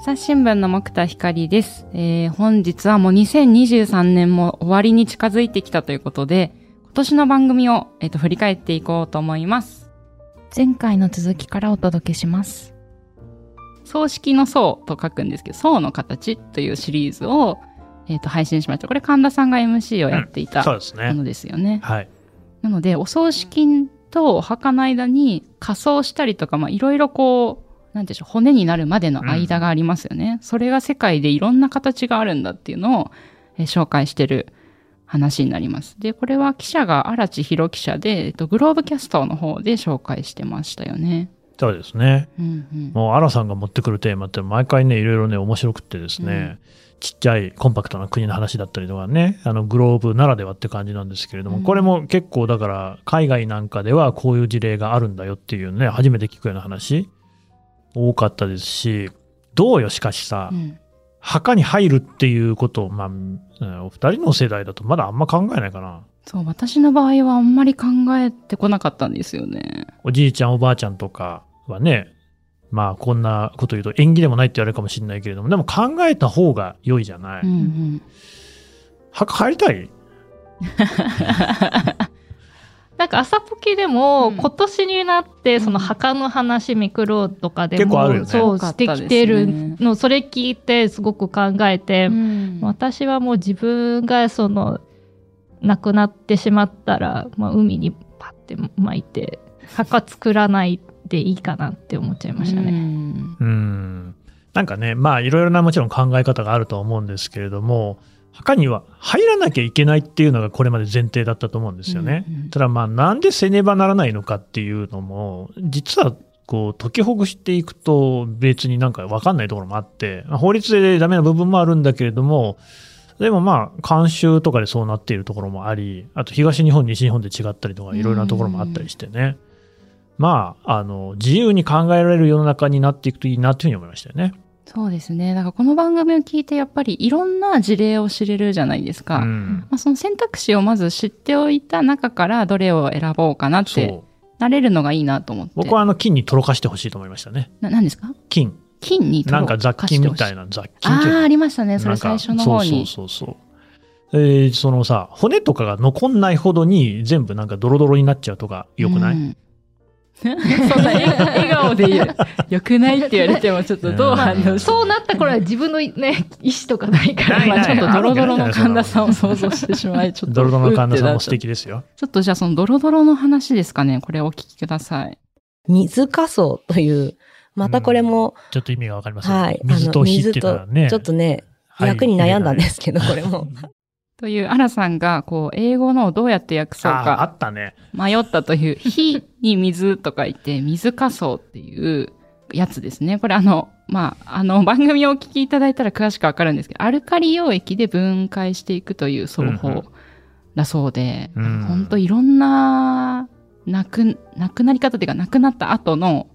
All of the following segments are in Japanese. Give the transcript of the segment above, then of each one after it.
朝日新聞の木田光です、えー。本日はもう2023年も終わりに近づいてきたということで、今年の番組を、えーと、振り返っていこうと思います。前回の続きからお届けします。葬式の層と書くんですけど、層の形というシリーズを、えーと、配信しました。これ神田さんが MC をやっていた、ものですよね。はい。なので、お葬式とお墓の間に仮装したりとか、まあいろいろこう、なんでしょう、骨になるまでの間がありますよね。うん、それが世界でいろんな形があるんだっていうのを、えー、紹介してる話になります。で、これは記者が荒地博記者で、えっと、グローブキャストの方で紹介してましたよね。そうですね。うんうん、もう、荒さんが持ってくるテーマって毎回ね、いろいろね、面白くてですね、うん、ちっちゃいコンパクトな国の話だったりとかね、あの、グローブならではって感じなんですけれども、うん、これも結構だから、海外なんかではこういう事例があるんだよっていうね、初めて聞くような話。多かったですし、どうよ、しかしさ、うん、墓に入るっていうことを、まあ、お二人の世代だとまだあんま考えないかな。そう、私の場合はあんまり考えてこなかったんですよね。おじいちゃん、おばあちゃんとかはね、まあ、こんなこと言うと縁起でもないって言われるかもしれないけれども、でも考えた方が良いじゃない。うんうん、墓入りたい？なんか朝ポケでも、今年になってその墓の話ミクロとかでも、ね、そうしてきてるの、それ聞いてすごく考えて、うん、私はもう自分がその亡くなってしまったら、まあ、海にパッて巻いて墓作らないでいいかなって思っちゃいましたね。うん。うん。なんかねまあいろいろなもちろん考え方があると思うんですけれども墓には入らなきゃいけないっていうのがこれまで前提だったと思うんですよね。うんうん、ただまあなんでせねばならないのかっていうのも、実はこう解きほぐしていくと別になんかわかんないところもあって、法律でダメな部分もあるんだけれども、でもまあ、慣習とかでそうなっているところもあり、あと東日本、西日本で違ったりとか、いろいろなところもあったりしてね。まあ、あの、自由に考えられる世の中になっていくといいなというふうに思いましたよね。そうですね。だからこの番組を聞いてやっぱりいろんな事例を知れるじゃないですか。うん、まあ、その選択肢をまず知っておいた中からどれを選ぼうかなってなれるのがいいなと思って。僕はあの金にとろかしてほしいと思いましたね。な、何ですか？金。金にとろかしてなんか雑菌みたいな雑菌ああ、ありましたね。それ最初の方に。そうそうそうそう。えー、そのさ、骨とかが残んないほどに全部なんかドロドロになっちゃうとかよくない、うん そんな笑顔で言う。よくないって言われてもちょっとどう反応そうなった頃は自分のね、意思とかないから、まあちょっとドロドロの神田さんを想像してしまい、ちょっと。ドロドロの神田さんも素敵ですよ。ちょっとじゃあそのドロドロの話ですかね？これお聞きください。水仮想という、またこれも、ちょっと意味がわかりません、はい。水と火っていうのはね。ちょっとね、役に悩んだんですけど、これも。という、アラさんが、こう、英語のをどうやって訳そうか。あったね。迷ったという、火に水と書いて、水仮想っていうやつですね。これあの、まあ、あの、番組をお聞きいただいたら詳しくわかるんですけど、アルカリ溶液で分解していくという奏法だそうで、うん、本当いろんな、なく、なくなり方っていうか、なくなった後の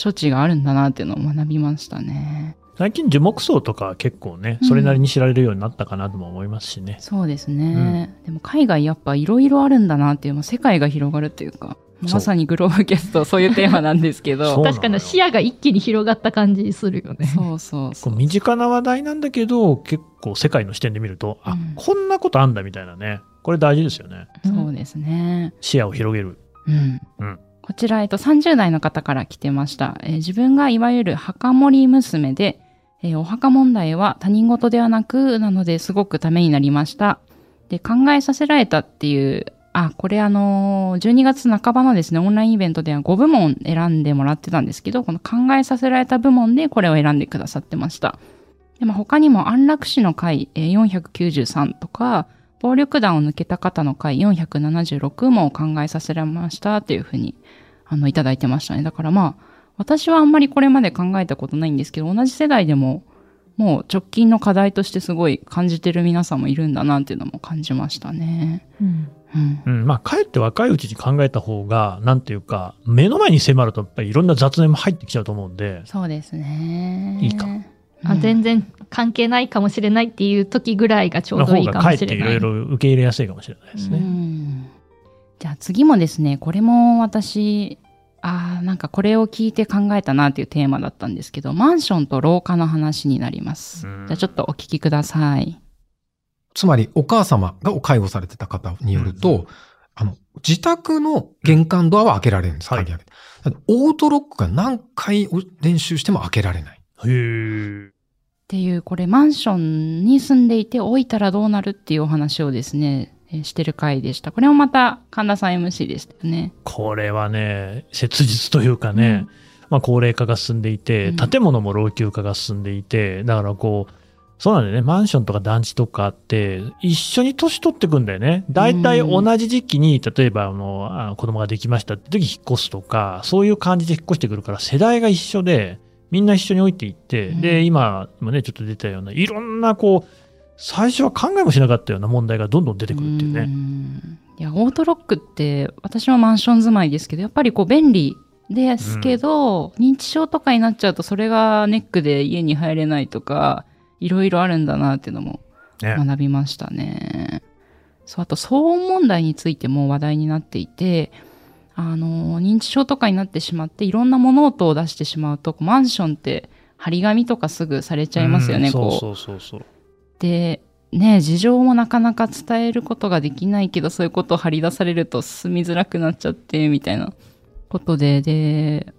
処置があるんだなっていうのを学びましたね。最近樹木葬とか結構ね、それなりに知られるようになったかなとも思いますしね。うん、そうですね。うん、でも海外やっぱいろいろあるんだなっていう、世界が広がるっていうか、まさにグローブキャストそういうテーマなんですけど。確かに視野が一気に広がった感じするよね。そうそうそう身近な話題なんだけど、結構世界の視点で見ると、あ、こんなことあんだみたいなね。これ大事ですよね。そうですね。視野を広げる。うん。うん。こちら、えっと、30代の方から来てました。えー、自分がいわゆる墓守娘で、えー、お墓問題は他人事ではなく、なのですごくためになりました。で、考えさせられたっていう、あ、これあのー、12月半ばのですね、オンラインイベントでは5部門選んでもらってたんですけど、この考えさせられた部門でこれを選んでくださってました。でも他にも安楽死の会、えー、493とか、暴力団を抜けた方の会476も考えさせられましたっていうふうに、あの、いただいてましたね。だからまあ、私はあんまりこれまで考えたことないんですけど、同じ世代でも、もう直近の課題としてすごい感じてる皆さんもいるんだなっていうのも感じましたね。うん。うん、うん、まあ、かえって若いうちに考えた方が、なんていうか、目の前に迫ると、やっぱりいろんな雑念も入ってきちゃうと思うんで。そうですね。いいか。あ全然関係ないかもしれないっていう時ぐらいがちょうどいいかもしれない。かえっていろいろ受け入れやすいかもしれないですね。じゃあ次もですね、これも私、ああ、なんかこれを聞いて考えたなっていうテーマだったんですけど、マンションと廊下の話になります。じゃあちょっとお聞きください。つまり、お母様が介護されてた方によると、うんあの、自宅の玄関ドアは開けられるんです、はい鍵開けオートロックが何回練習しても開けられない。へえ。っていう、これマンションに住んでいて置いたらどうなるっていうお話をですね、えーしてる回でした。これもまた神田さん MC でしたよね。これはね、切実というかね、まあ高齢化が進んでいて、うん建物も老朽化が進んでいて、だからこう、そうなんだよね。マンションとか団地とかって、一緒に年取ってくんだよね。大体同じ時期に、例えば、あの、あ子供ができましたって時引っ越すとか、そういう感じで引っ越してくるから、世代が一緒で、みんな一緒に置いていって、うんで、今もね、ちょっと出たような、いろんなこう、最初は考えもしなかったような問題がどんどん出てくるっていうね。んいや、オートロックって、私はマンション住まいですけど、やっぱりこう便利ですけど、認知症とかになっちゃうと、それがネックで家に入れないとか、いろいろあるんだなっていうのもね学びましたね。そう、あと騒音問題についても話題になっていて、あの、認知症とかになってしまって、いろんな物音を出してしまうと、マンションって張り紙とかすぐされちゃいますよね、うんこう。そうそうそうそう。で、ね、事情もなかなか伝えることができないけど、そういうことを張り出されると住みづらくなっちゃって、みたいなことで、で、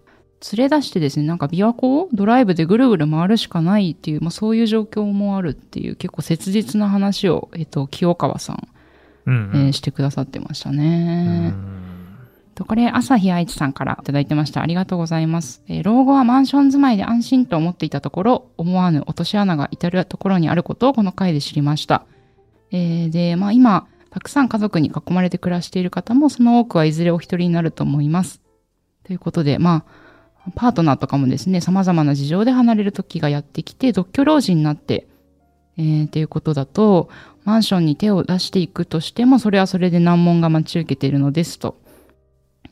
連れ出してですね、なんか琵琶湖をドライブでぐるぐる回るしかないっていう、まあそういう状況もあるっていう、結構切実な話を、えっと、清川さん、うんえーしてくださってましたうね。んとこれ、朝日愛知さんからいただいてました。ありがとうございます。えー老後はマンション住まいで安心と思っていたところ、思わぬ落とし穴が至るところにあることをこの回で知りました。えーで、まあ今、たくさん家族に囲まれて暮らしている方も、その多くはいずれお一人になると思います。ということで、まあ、パートナーとかもですね、様々な事情で離れる時がやってきて、独居老人になって、えー、っていうことだと、マンションに手を出していくとしても、それはそれで難問が待ち受けているのですと。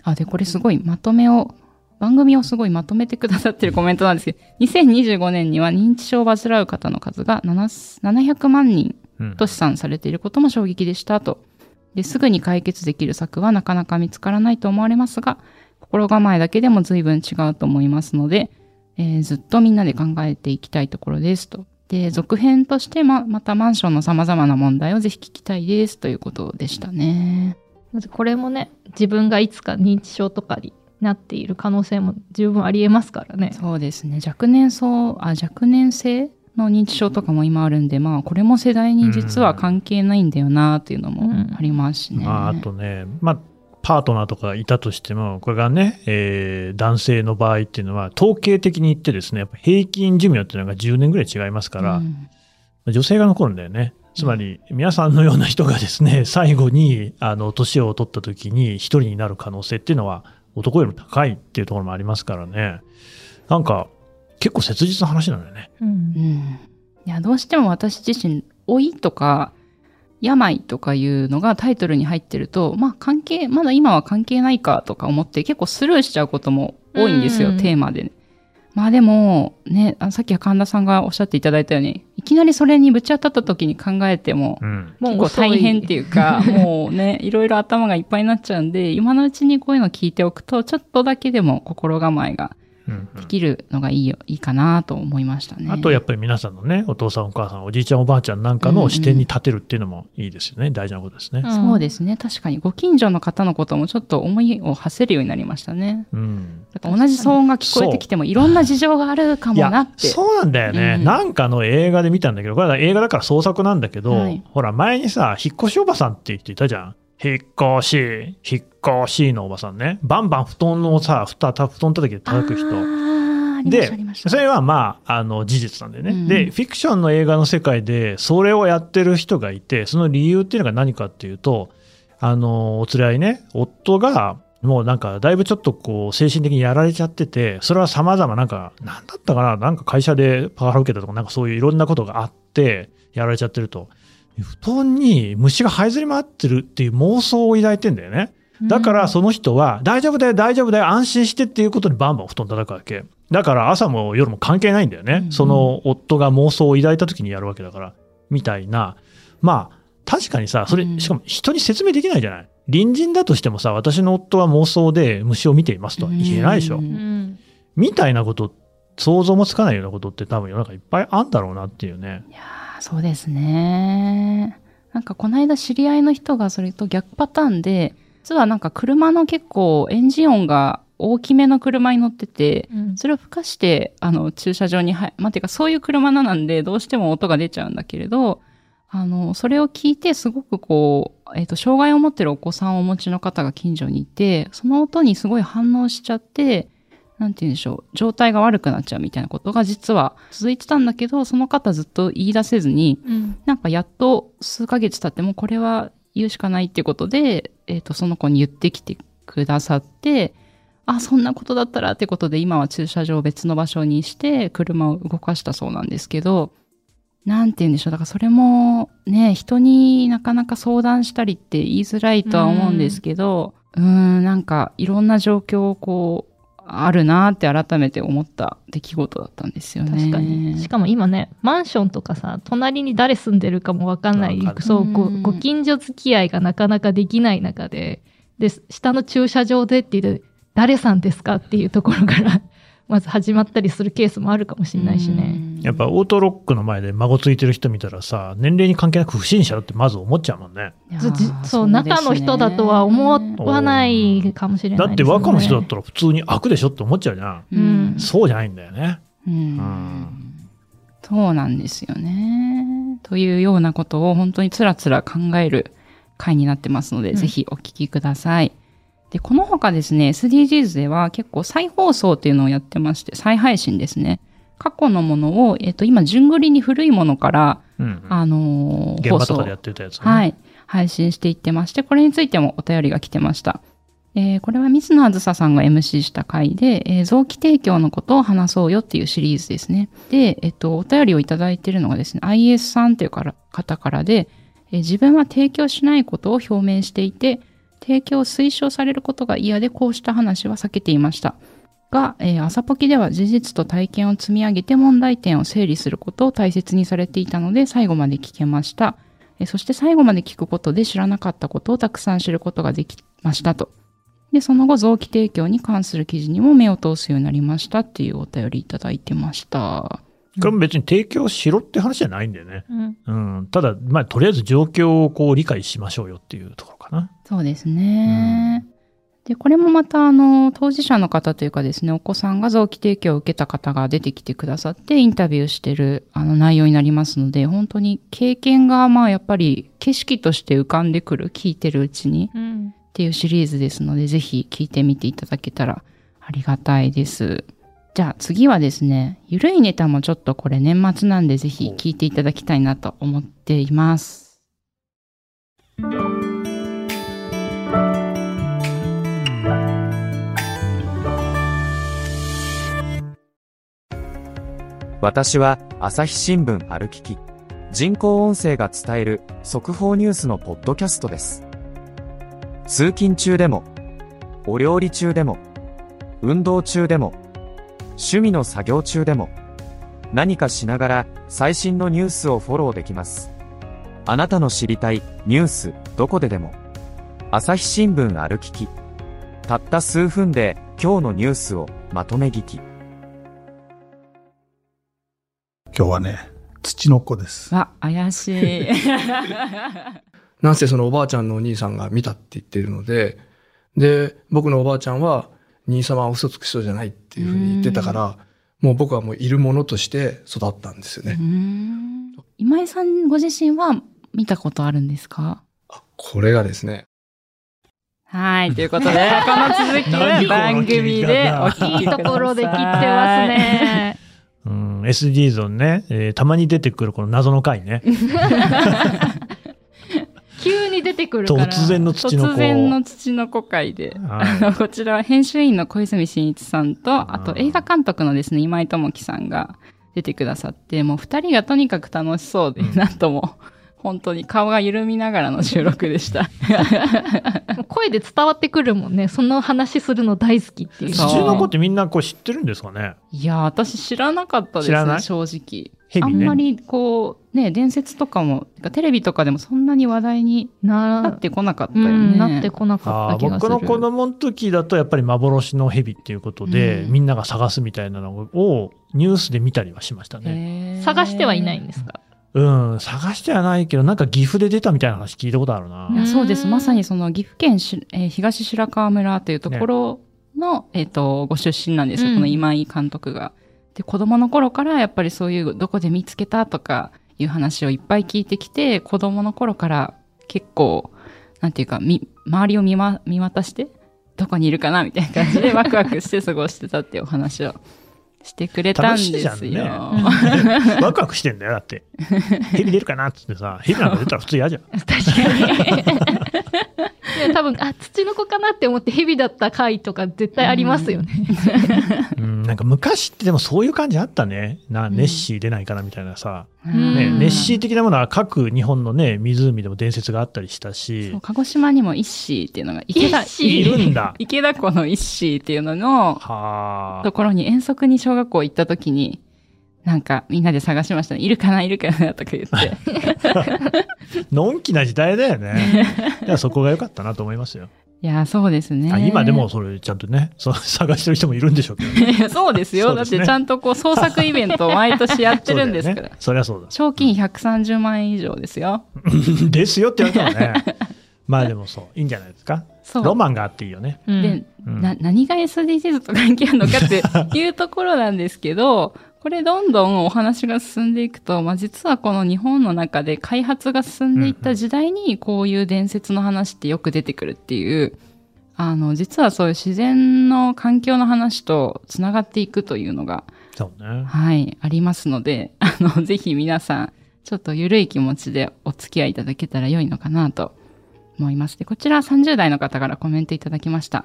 あ、で、これすごいまとめを、番組をすごいまとめてくださってるコメントなんですけど、2025年には認知症を患う方の数が700万人と試算されていることも衝撃でしたと。ですぐに解決できる策はなかなか見つからないと思われますが、心構えだけでも随分違うと思いますので、えーずっとみんなで考えていきたいところですと。で、続編としてま、またマンションの様々な問題をぜひ聞きたいですということでしたね。まずこれもね自分がいつか認知症とかになっている可能性も十分ありえますからね。そうですね。若年層、あ、若年性の認知症とかも今あるんで、まあ、これも世代に実は関係ないんだよなっていうのもありますしね。まあ、あとね、まあ、パートナーとかいたとしても、これがね、えー男性の場合っていうのは、統計的に言ってですね、やっぱ平均寿命っていうのが10年ぐらい違いますから、うん女性が残るんだよね。つまり、皆さんのような人がですね、最後に、あの、年を取った時に一人になる可能性っていうのは、男よりも高いっていうところもありますからね。なんか、結構切実な話なんだよね。うんうん。いや、どうしても私自身、老いとか、病とかいうのがタイトルに入ってると、まあ関係、まだ今は関係ないかとか思って結構スルーしちゃうことも多いんですよ、うんテーマで、まあでも、ね、あさっき神田さんがおっしゃっていただいたように、いきなりそれにぶち当たった時に考えても、うん。結構大変っていうか、もうね、いろいろ頭がいっぱいになっちゃうんで、今のうちにこういうの聞いておくと、ちょっとだけでも心構えがうんできるのがいいよ、いいかなと思いましたね。あとやっぱり皆さんのね、お父さんお母さん、おじいちゃんおばあちゃんなんかの視点に立てるっていうのもいいですよね。大事なことですね。うんそうですね。確かに、ご近所の方のこともちょっと思いを馳せるようになりましたね。うん。だから同じ騒音が聞こえてきても、いろんな事情があるかもなって。そうなんだよね、うんなんかの映画で見たんだけど、これは映画だから創作なんだけど、はいほら、前にさ、引っ越しおばさんっていう人いたじゃん。引っ越し、引っ越しのおばさんね。バンバン布団をさ、ふた、布団叩きで叩く人。で。それはまあ、あの、事実なんだよね。うんで、フィクションの映画の世界で、それをやってる人がいて、その理由っていうのが何かっていうと、あの、お連れ合いね、夫が、もうなんか、だいぶちょっとこう、精神的にやられちゃってて、それは様々なんか、なんだったかな、なんか会社でパワハラ受けたとか、なんかそういういろんなことがあって、やられちゃってると。布団に虫が這いずり回ってるっていう妄想を抱いてんだよね。だからその人は、大丈夫だよ、大丈夫だよ、安心してっていうことにバンバン布団叩くわけ。だから朝も夜も関係ないんだよね。うんその夫が妄想を抱いた時にやるわけだから。みたいな。まあ、確かにさ、それう、んしかも人に説明できないじゃない。隣人だとしてもさ、私の夫は妄想で虫を見ていますとは言えないでしょ。うんみたいなこと、想像もつかないようなことって多分世の中いっぱいあんだろうなっていうね。いやーそうですね。なんかこの間知り合いの人がそれと逆パターンで、実はなんか車の結構エンジン音が大きめの車に乗ってて、うんそれを吹かして、あの、駐車場に入、まあ、てかそういう車ななんで、どうしても音が出ちゃうんだけれど、あの、それを聞いて、すごくこう、えっ、と、障害を持ってるお子さんをお持ちの方が近所にいて、その音にすごい反応しちゃって、なんて言うんでしょう、状態が悪くなっちゃうみたいなことが実は続いてたんだけど、その方ずっと言い出せずに、うん。なんかやっと数ヶ月経ってもこれは言うしかないっていうことで、えっ、と、その子に言ってきてくださって、あ、そんなことだったらってことで今は駐車場を別の場所にして車を動かしたそうなんですけど、なんて言うんでしょう。だからそれもね、人になかなか相談したりって言いづらいとは思うんですけど、うーん、なんかいろんな状況をこう、あるなって改めて思った出来事だったんですよね。確かに。しかも今ね、マンションとかさ、隣に誰住んでるかもわかんないそう、ごうんご近所付き合いがなかなかできない中で、で、下の駐車場でっていう、誰さんですかっていうところから、まず始まったりするケースもあるかもしれないしね。うんやっぱオートロックの前で孫ついてる人見たらさ、年齢に関係なく不審者だってまず思っちゃうもんね。そうね中の人だとは思わないかもしれないね。だって若の人だったら普通に悪でしょって思っちゃうじゃん。うんそうじゃないんだよね。うんんそうなんですよね。というようなことを本当につらつら考える回になってますので、うんぜひお聞きください。で、この他ですね、SDGs では結構再放送っていうのをやってまして、再配信ですね。過去のものを、えっと、今、順繰りに古いものから、うんうんあのーやってたやつね。はい。配信していってまして、これについてもお便りが来てました。えーこれは水野あずささんが MC した回で、えー臓器提供のことを話そうよっていうシリーズですね。で、えっと、お便りをいただいているのがですね、IS さんというから方からで、えー自分は提供しないことを表明していて、提供を推奨されることが嫌でこうした話は避けていました。が、えー朝ポキでは事実と体験を積み上げて問題点を整理することを大切にされていたので最後まで聞けました。えーそして最後まで聞くことで知らなかったことをたくさん知ることができましたと。で、その後、臓器提供に関する記事にも目を通すようになりましたっていうお便りいただいてました。これも別に提供しろって話じゃないん。だよね。うん。うん。ただ、まあ、とりあえず状況をこう理解しましょうよっていうところかな。そうですね。で、これもまた、あの、当事者の方というかですね、お子さん。が臓器提供を受けた方が出てきてくださって、インタビューしてる、あの、内容になりますので、本当に経験が、まあ、やっぱり、景色として浮かん。でくる、聞いてるうちに、うん。っていうシリーズですので、ぜひ聞いてみていただけたらありがたいです。じゃあ次はですね、ゆるいネタもちょっとこれ年末なんでぜひ聞いていただきたいなと思っています。私は朝日新聞歩きき。人工音声が伝える速報ニュースのポッドキャストです。通勤中でもお料理中でも運動中でも趣味の作業中でも何かしながら最新のニュースをフォローできますあなたの知りたいニュースどこででも朝日新聞歩ききたった数分で今日のニュースをまとめ聞き今日はね、土の子です。わ、怪しい。なんせそのおばあちゃんのお兄さんが見たって言ってるので、で、僕のおばあちゃんは、兄様は嘘つく人じゃないっていうふうに言ってたから、もう僕はもういるものとして育ったんですよね。ん今井さんご自身は見たことあるんですか？あこれがですね、はい、ということで、この続きは番組でお聞きいいところで切ってますね。うん、SDGs のね、えーたまに出てくるこの謎の回ね。急に出てくるから。突然の土の子。突然の土の子会で。はいこちらは編集員の小泉進一さんと、あと映画監督のですね、今井智樹さんが出てくださって、もう二人がとにかく楽しそうで、なんとも、本当に顔が緩みながらの収録でした。声で伝わってくるもんね。その話するの大好きっていう。土の子ってみんなこう知ってるんですかね？いやー、私知らなかったですね、正直。あんまりこう、ね、伝説とかも、テレビとかでもそんなに話題になってこなかったよね。なってこなかった気がする。僕の子供の時だとやっぱり幻の蛇っていうことで、うん、みんなが探すみたいなのをニュースで見たりはしましたね。探してはいないんですか？うん、探してはないけど、なんか岐阜で出たみたいな話聞いたことあるな。いやそうです。まさにその岐阜県し、えー、東白川村というところの、ね、えっ、ー、と、ご出身なんですよ、うん、この今井監督が。で、子供の頃からやっぱりそういうどこで見つけたとかいう話をいっぱい聞いてきて、子供の頃から結構、なんていうか、み、周りを見ま、見渡して、どこにいるかなみたいな感じでワクワクして過ごしてたっていうお話をしてくれたんですよ。ね、ワクワクしてんだよ、だって。蛇出るかなっつってさ、蛇なんか出たら普通嫌じゃん。確かに。で多分あ土の子かなって思って蛇だった回とか絶対ありますよね。うん、なんか昔ってでもそういう感じあったね。なネッシー出ないかなみたいなさ、うん、ね、ネッシー的なものは各日本のね湖でも伝説があったりしたし。鹿児島にもイッシーっていうのが池田いるんだ。池田湖のイッシーっていうののところに遠足に小学校行った時に。なんかみんなで探しましたね。いるかないるかなとか言って。のんきな時代だよね。いや、そこが良かったなと思いますよ。いや、そうですね。今でもそれちゃんとね、そ 探してる人もいるんでしょうけど、ね、そうですよ。すね、だってちゃんとこう創作イベントを毎年やってるんですから。そ、ね,、りゃそうだ。賞金130万円以上ですよ。ですよって言われたらね。まあでもそう、いいんじゃないですか。ロマンがあっていいよね。で、うん、な何が SDGs と関係あるのかっていうところなんですけど、これどんどんお話が進んでいくと、まあ、実はこの日本の中で開発が進んでいった時代にこういう伝説の話ってよく出てくるっていう、あの、実はそういう自然の環境の話とつながっていくというのが、そうね。はい、ありますので、あの、ぜひ皆さん、ちょっと緩い気持ちでお付き合いいただけたら良いのかなと思います。で、こちら30代の方からコメントいただきました。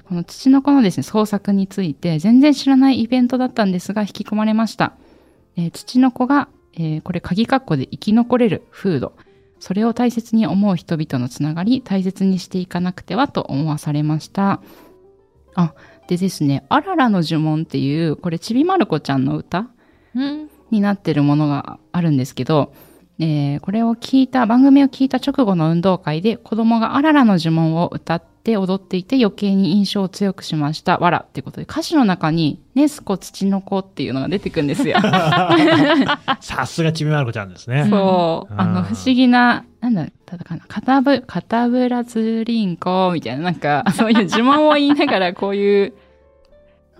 この土の子のですね、創作について全然知らないイベントだったんですが引き込まれました。えー、土の子が、えー、これ鍵括弧で生き残れる風土。それを大切に思う人々のつながり、大切にしていかなくてはと思わされました。あ、でですね、あららの呪文っていう、これちびまる子ちゃんの歌、になってるものがあるんですけど、えー、これを聞いた、番組を聞いた直後の運動会で子供があららの呪文を歌って踊っていて余計に印象を強くしました。わらってことで歌詞の中にネスコ土の子っていうのが出てくるんですよ。さすがちびまる子ちゃんですね。そう。あの不思議な、なんだったかな、かたぶ、かたぶらずりんこみたいな、なんか そういう呪文を言いながらこういう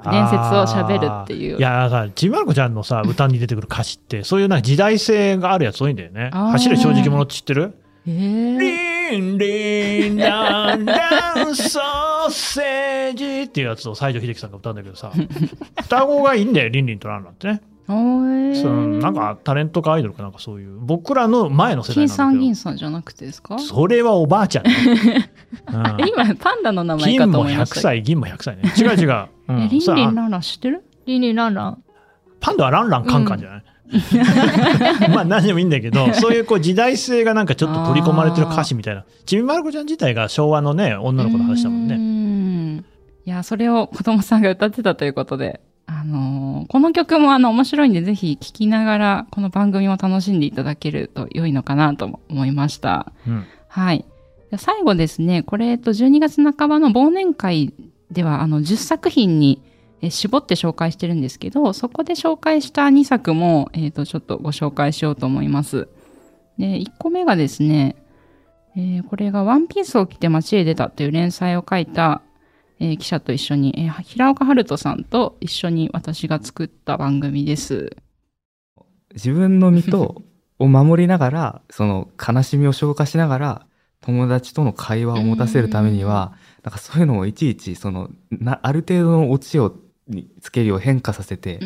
伝説を喋るっていう。いや、だから、ちびまる子ちゃんのさ、歌に出てくる歌詞って、そういうな時代性があるやつ多いんだよね。走る正直者って知ってる？えー、リンリンランランソーセージっていうやつを西城秀樹さんが歌うんだけどさ、双子がいいんだよ、リンリンとランランってね。そのなんかタレントかアイドルかなんかそういう僕らの前の世代なんだけど金さん銀さんじゃなくてですかそれはおばあちゃん、ねうん、今パンダの名前かと思いました金も100歳銀も100歳ね違う違う、うん、リンリンランラン知ってるリンリンランランパンダはランランカンカンじゃない、うん、まあ何でもいいんだけど、そういうこう時代性がなんかちょっと取り込まれてる歌詞みたいな。ちびまる子ちゃん自体が昭和のね、女の子の話だもんね。んいや、それを子供さんが歌ってたということで、あのー、この曲もあの面白いんでぜひ聴きながらこの番組を楽しんでいただけると良いのかなと思いました。うん、はい。最後ですね、これ、えっと、12月半ばの忘年会では、あの、10作品に絞って紹介してるんですけど、そこで紹介した2作も、えっ、ー、と、ちょっとご紹介しようと思います。で、1個目がですね、えー、これがワンピースを着て街へ出たという連載を書いた、えー、記者と一緒に、えー、平岡春人さんと一緒に私が作った番組です。自分の身とを守りながら、その悲しみを消化しながら、友達との会話を持たせるためには、なんかそういうのをいちいち、その、な、ある程度のオチをにつけるを変化させて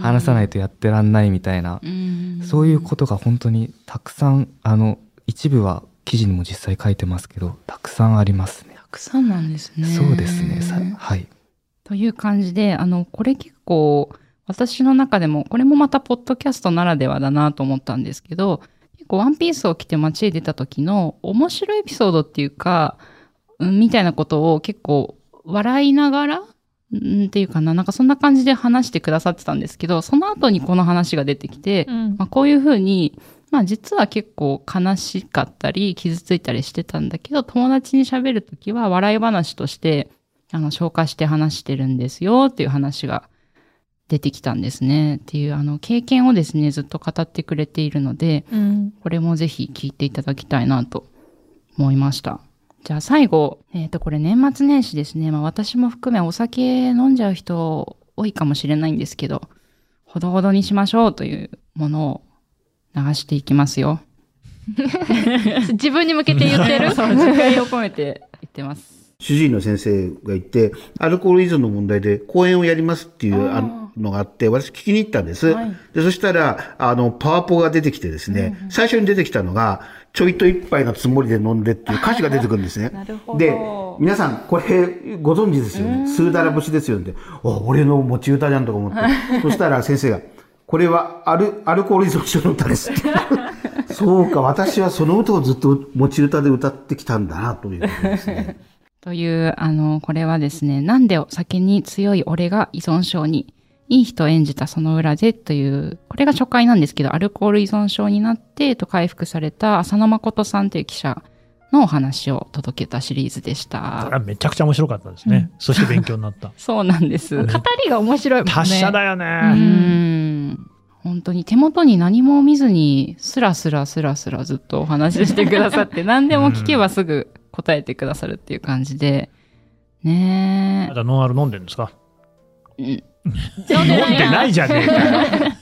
話さないとやってらんないみたいなそういうことが本当にたくさんあの一部は記事にも実際書いてますけどたくさんありますね。たくさんなんですね。そうですね。はい。という感じであのこれ結構私の中でもこれもまたポッドキャストならではだなと思ったんですけど結構ワンピースを着て街へ出た時の面白いエピソードっていうか、うん、みたいなことを結構笑いながらんっていうかな、なんかそんな感じで話してくださってたんですけど、その後にこの話が出てきて、うんまあ、こういうふうに、まあ実は結構悲しかったり、傷ついたりしてたんだけど、友達に喋るときは笑い話として、あの、消化して話してるんですよっていう話が出てきたんですね。っていう、あの、経験をですね、ずっと語ってくれているので、うん。これもぜひ聞いていただきたいなと思いました。じゃあ最後、えっ、と、これ年末年始ですね。まあ私も含めお酒飲んじゃう人多いかもしれないんですけど、ほどほどにしましょうというものを流していきますよ。自分に向けて言ってる？そう、自戒を込めて言ってます。主治医の先生が言って、アルコール依存の問題で講演をやりますっていうあののがあって、私聞きに行ったんです。はいで、そしたら、あの、パワポが出てきてですね、最初に出てきたのが、ちょいと一杯のつもりで飲んでっていう歌詞が出てくるんですね。で、皆さん、これ、ご存知ですよね？スーダラ節ですよね。お、俺の持ち歌じゃんとか思って。そしたら先生が、これはアル、アルコール依存症の歌ですって。そうか、私はその歌をずっと持ち歌で歌ってきたんだな、ということですね。という、あの、これはですね、なんでお酒に強い俺が依存症に、いい人を演じたその裏でという、これが初回なんですけど、アルコール依存症になって、と、回復された浅野誠さんという記者のお話を届けたシリーズでしそれはた。めちゃくちゃ面白かったですね。そして勉強になった。そうなんです。う語りが面白いもんね。達者だよね。ーん。本当に手元に何も見ずに、スラスラスラスラずっとお話ししてくださって、何でも聞けばすぐ答えてくださるっていう感じで、ねえま。だノンアル飲んでるんですか？うん飲んでないじゃねえかよ。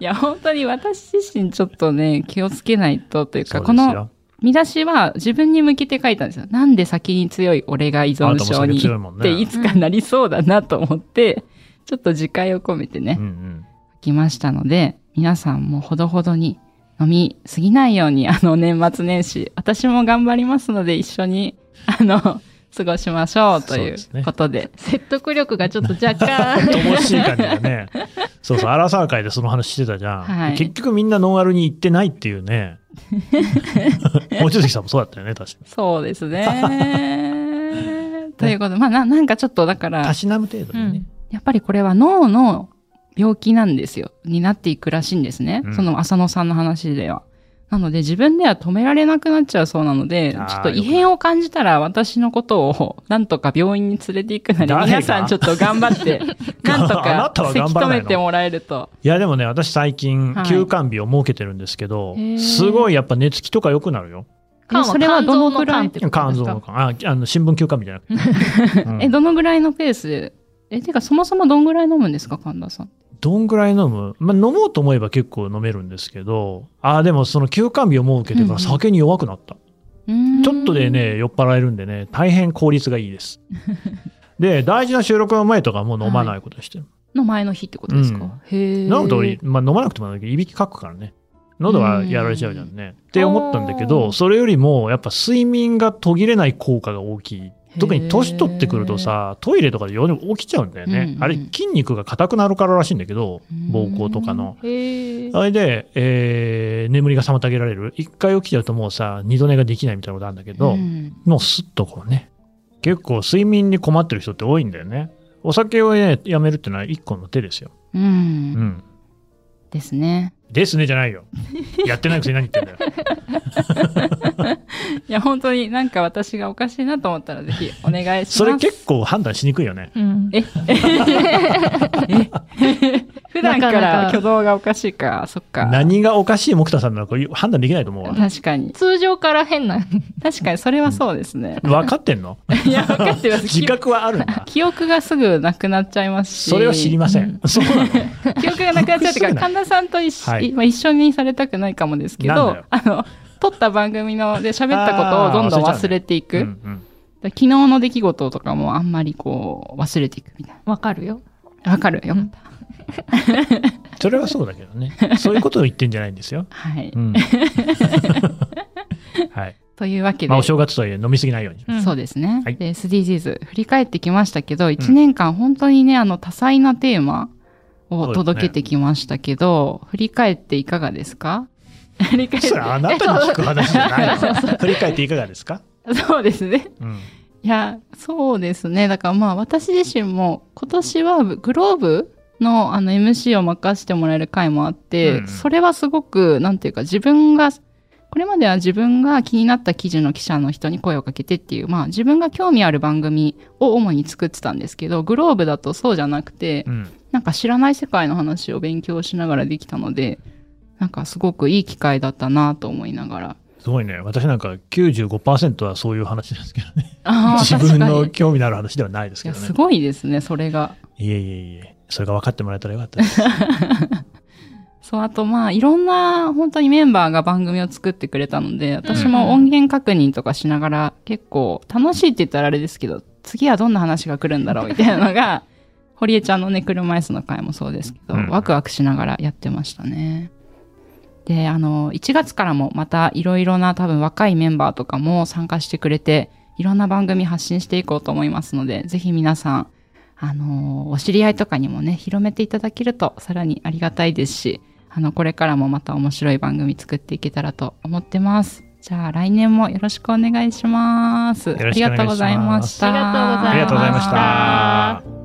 いや、本当に私自身ちょっとね、気をつけないとというか、このそうですよ見出しは自分に向けて書いたんですよ。なんで先に強い俺が依存症にっていつかなりそうだなと思って、ちょっと自戒を込めてね、うんうん書きましたので、皆さんもほどほどに飲みすぎないように、あの年末年始、私も頑張りますので一緒に、あの、過ごしましょうというそうですねことで。説得力がちょっと若干。乏しい感じがね。そうそう、アラサー会でその話してたじゃん。はい結局みんなノンアルに行ってないっていうね。望月さんもそうだったよね、確かに。そうですね。ということで、まあな、なんかちょっとだから、たしなむ程度にね。やっぱりこれは脳の病気なんですよ。になっていくらしいんですね。うんその浅野さんの話では。なので自分では止められなくなっちゃうそうなので、ちょっと異変を感じたら私のことをなんとか病院に連れて行くなり、皆さんちょっと頑張って、なんとかたはせき止めてもらえると。いや、でもね、私最近はい、休館日を設けてるんですけど、へーすごいやっぱ寝つきとか良くなるよ。それはどのくらい肝臓の缶ってこと肝ですか？臓の肝。あ、あの、新聞休館日じゃなくて。うんえ、どのぐらいのペース？でえ、てかそもそもどんぐらい飲むんですか、神田さん？どんぐらい飲む？まあ、飲もうと思えば結構飲めるんですけど、あ、でもその休館日を設けてから酒に弱くなった。うーんちょっとでね、酔っ払えるんでね、大変効率がいいです。で、大事な収録の前とかもう飲まないことにしてる。の前の日ってことですか、うんへえ。飲むと、まあ飲まなくてもいいけど、いびきかくからね。喉はやられちゃうじゃんね。って思ったんだけど、それよりも、やっぱ睡眠が途切れない効果が大きい。特に年取ってくるとさ、トイレとかで夜起きちゃうんだよね。うんうんあれ、筋肉が硬くなるかららしいんだけど、膀胱とかの。あれで、えー眠りが妨げられる。一回起きちゃうともうさ、二度寝ができないみたいなことあるんだけど、うんもうスッとこうね。結構睡眠に困ってる人って多いんだよね。お酒をね、やめるってのは一個の手ですよ。うん。うん。ですね。ですねじゃないよ。やってないくせに何言ってんだよ。いや、本当になんか私がおかしいなと思ったらぜひお願いします。それ結構判断しにくいよね。うん。え普段から挙動がおかしいか、そっか。何がおかしい木田さんなのか判断できないと思うわ。確かに。通常から変な。確かにそれはそうですね。分かってんの？いや、分かってます。自覚はあるんだ。記憶がすぐなくなっちゃいますし。それは知りません。そうなの？記憶がなくなっちゃうっていうか、神田さんと一緒,、はいまあ、一緒にされたくないかもですけどあの、撮った番組ので喋ったことをどんどん忘れていく。昨日の出来事とかもあんまりこう忘れていくみたいわかるよ。な。わかるよかった。それはそうだけどね。そういうことを言ってんじゃないんですよ。はい。うん。はい。というわけで、まあ、お正月とはいえ飲みすぎないように。うんそうですね。はいで、SDGs 振り返ってきましたけど、1年間本当にね、あの多彩なテーマを届けてきましたけど、振り返っていかがですか？振り返ってそれあなたに聞く話じゃないの振り返っていかがですか？そうですね。うん。いや、そうですね。だからまあ私自身も今年はグローブのあの MC を任せてもらえる回もあって、うん、それはすごく、なんていうか自分が、これまでは自分が気になった記事の記者の人に声をかけてっていう、まあ自分が興味ある番組を主に作ってたんですけど、グローブだとそうじゃなくて、うん、なんか知らない世界の話を勉強しながらできたので、なんかすごくいい機会だったなと思いながら。すごいね。私なんか95%はそういう話ですけどね。自分の興味のある話ではないですけどね。すごいですね、それが。いえいえいえ。それが分かってもらえたらよかったです。そう、あとまあ、いろんな本当にメンバーが番組を作ってくれたので、私も音源確認とかしながら、結構楽しいって言ったらあれですけど、次はどんな話が来るんだろうみたいなのが、堀江ちゃんのね、車椅子の回もそうですけど、ワクワクしながらやってましたね。で、あの、1月からもまたいろいろな多分若いメンバーとかも参加してくれて、いろんな番組発信していこうと思いますので、ぜひ皆さん、あの、お知り合いとかにもね、広めていただけるとさらにありがたいですし、あの、これからもまた面白い番組作っていけたらと思ってます。じゃあ来年もよろしくお願いします。ありがとうございました。ありがとうございました。